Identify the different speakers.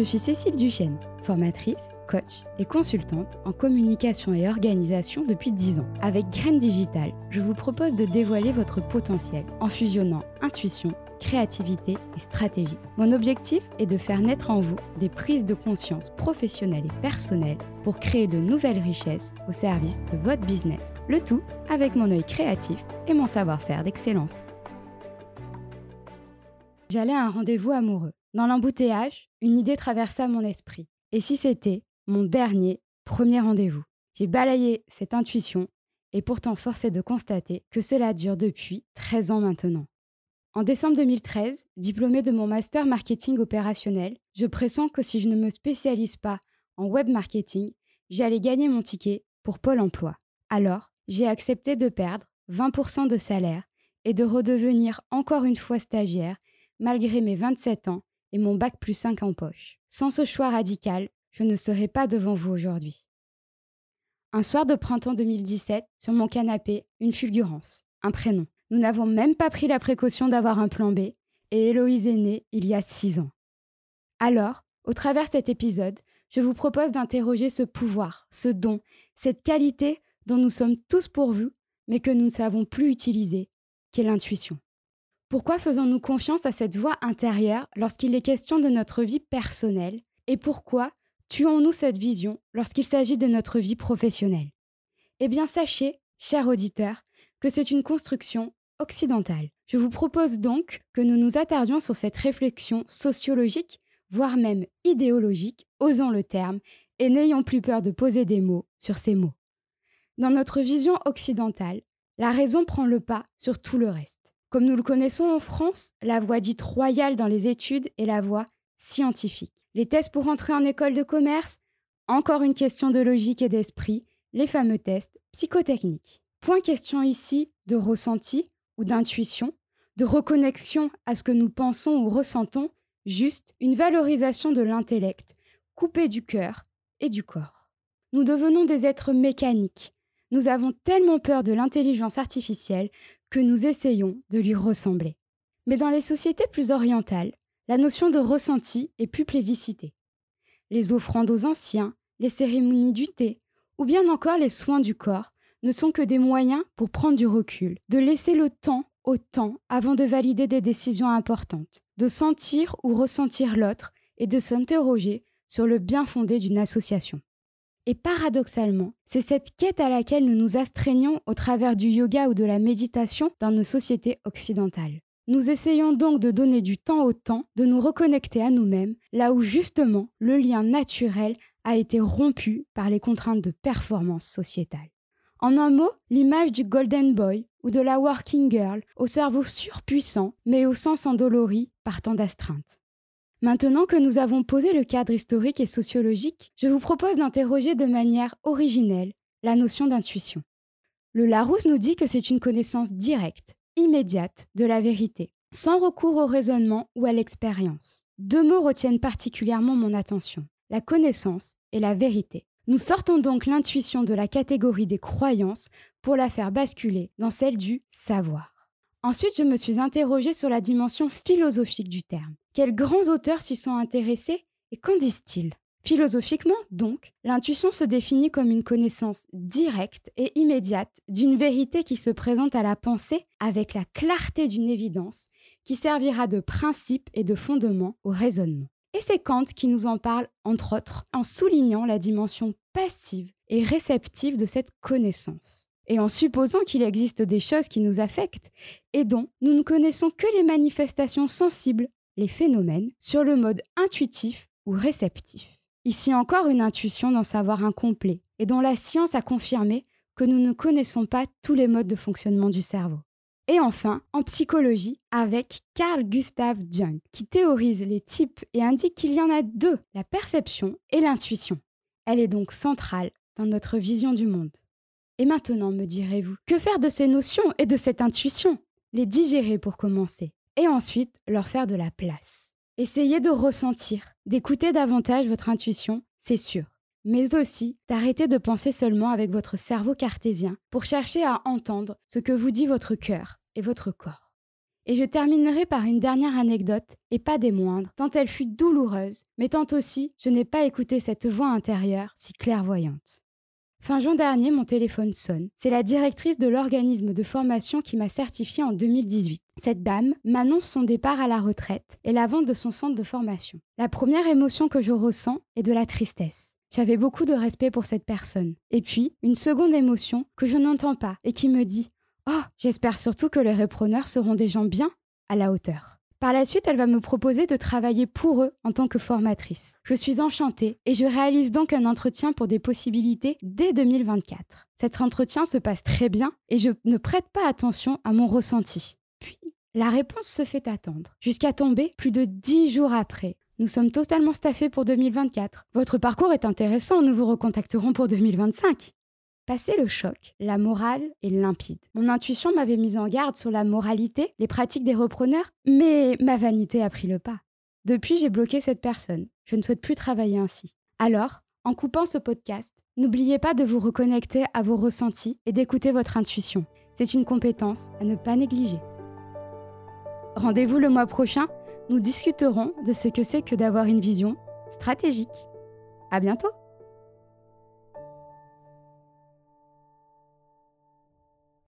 Speaker 1: Je suis Cécile Duchesne, formatrice, coach et consultante en communication et organisation depuis 10 ans. Avec Graines Digital, je vous propose de dévoiler votre potentiel en fusionnant intuition, créativité et stratégie. Mon objectif est de faire naître en vous des prises de conscience professionnelles et personnelles pour créer de nouvelles richesses au service de votre business. Le tout avec mon œil créatif et mon savoir-faire d'excellence. J'allais à un rendez-vous amoureux. Dans l'embouteillage, une idée traversa mon esprit. Et si c'était mon dernier, premier rendez-vous? J'ai balayé cette intuition et pourtant force est de constater que cela dure depuis 13 ans maintenant. En décembre 2013, diplômée de mon master marketing opérationnel, je pressens que si je ne me spécialise pas en web marketing, j'allais gagner mon ticket pour Pôle emploi. Alors, j'ai accepté de perdre 20% de salaire et de redevenir encore une fois stagiaire malgré mes 27 ans et mon bac plus 5 en poche. Sans ce choix radical, je ne serais pas devant vous aujourd'hui. Un soir de printemps 2017, sur mon canapé, une fulgurance, un prénom. Nous n'avons même pas pris la précaution d'avoir un plan B, et Héloïse est née il y a six ans. Alors, au travers cet épisode, je vous propose d'interroger ce pouvoir, ce don, cette qualité dont nous sommes tous pourvus, mais que nous ne savons plus utiliser, qu'est l'intuition. Pourquoi faisons-nous confiance à cette voix intérieure lorsqu'il est question de notre vie personnelle Et pourquoi tuons-nous cette vision lorsqu'il s'agit de notre vie professionnelle? Eh bien, sachez, cher auditeur, que c'est une construction occidentale. Je vous propose donc que nous nous attardions sur cette réflexion sociologique, voire même idéologique, osons le terme, et n'ayons plus peur de poser des mots sur ces mots. Dans notre vision occidentale, la raison prend le pas sur tout le reste. Comme nous le connaissons en France, la voie dite royale dans les études est la voie scientifique. Les tests pour entrer en école de commerce, encore une question de logique et d'esprit, les fameux tests psychotechniques. Point question ici de ressenti ou d'intuition, de reconnexion à ce que nous pensons ou ressentons, juste une valorisation de l'intellect, coupée du cœur et du corps. Nous devenons des êtres mécaniques. Nous avons tellement peur de l'intelligence artificielle que nous essayons de lui ressembler. Mais dans les sociétés plus orientales, la notion de ressenti est plus plébiscitée. Les offrandes aux anciens, les cérémonies du thé, ou bien encore les soins du corps, ne sont que des moyens pour prendre du recul, de laisser le temps au temps avant de valider des décisions importantes, de sentir ou ressentir l'autre et de s'interroger sur le bien fondé d'une association. Et paradoxalement, c'est cette quête à laquelle nous nous astreignons au travers du yoga ou de la méditation dans nos sociétés occidentales. Nous essayons donc de donner du temps au temps, de nous reconnecter à nous-mêmes, là où justement le lien naturel a été rompu par les contraintes de performance sociétale. En un mot, l'image du Golden Boy ou de la Working Girl au cerveau surpuissant mais au sens endolori par tant d'astreintes. Maintenant que nous avons posé le cadre historique et sociologique, je vous propose d'interroger de manière originelle la notion d'intuition. Le Larousse nous dit que c'est une connaissance directe, immédiate de la vérité, sans recours au raisonnement ou à l'expérience. Deux mots retiennent particulièrement mon attention, la connaissance et la vérité. Nous sortons donc l'intuition de la catégorie des croyances pour la faire basculer dans celle du savoir. Ensuite, je me suis interrogée sur la dimension philosophique du terme. Quels grands auteurs s'y sont intéressés et qu'en disent-ils? Philosophiquement, donc, l'intuition se définit comme une connaissance directe et immédiate d'une vérité qui se présente à la pensée avec la clarté d'une évidence qui servira de principe et de fondement au raisonnement. Et c'est Kant qui nous en parle, entre autres, en soulignant la dimension passive et réceptive de cette connaissance et en supposant qu'il existe des choses qui nous affectent et dont nous ne connaissons que les manifestations sensibles, les phénomènes, sur le mode intuitif ou réceptif. Ici encore une intuition d'en savoir incomplet et dont la science a confirmé que nous ne connaissons pas tous les modes de fonctionnement du cerveau. Et enfin, en psychologie, avec Carl Gustav Jung, qui théorise les types et indique qu'il y en a deux, la perception et l'intuition. Elle est donc centrale dans notre vision du monde. Et maintenant, me direz-vous, que faire de ces notions et de cette intuition? Les digérer pour commencer, et ensuite leur faire de la place. Essayez de ressentir, d'écouter davantage votre intuition, c'est sûr, mais aussi d'arrêter de penser seulement avec votre cerveau cartésien pour chercher à entendre ce que vous dit votre cœur et votre corps. Et je terminerai par une dernière anecdote, et pas des moindres, tant elle fut douloureuse, mais tant aussi je n'ai pas écouté cette voix intérieure si clairvoyante. Fin juin dernier, mon téléphone sonne. C'est la directrice de l'organisme de formation qui m'a certifié en 2018. Cette dame m'annonce son départ à la retraite et la vente de son centre de formation. La première émotion que je ressens est de la tristesse. J'avais beaucoup de respect pour cette personne. Et puis, une seconde émotion que je n'entends pas et qui me dit Oh, j'espère surtout que les repreneurs seront des gens bien à la hauteur. Par la suite, elle va me proposer de travailler pour eux en tant que formatrice. Je suis enchantée et je réalise donc un entretien pour des possibilités dès 2024. Cet entretien se passe très bien et je ne prête pas attention à mon ressenti. Puis, la réponse se fait attendre, jusqu'à tomber plus de dix jours après. Nous sommes totalement staffés pour 2024. Votre parcours est intéressant, nous vous recontacterons pour 2025. Passé le choc, la morale est limpide. Mon intuition m'avait mise en garde sur la moralité, les pratiques des repreneurs, mais ma vanité a pris le pas. Depuis, j'ai bloqué cette personne. Je ne souhaite plus travailler ainsi. Alors, en coupant ce podcast, n'oubliez pas de vous reconnecter à vos ressentis et d'écouter votre intuition. C'est une compétence à ne pas négliger. Rendez-vous le mois prochain, nous discuterons de ce que c'est que d'avoir une vision stratégique. À bientôt!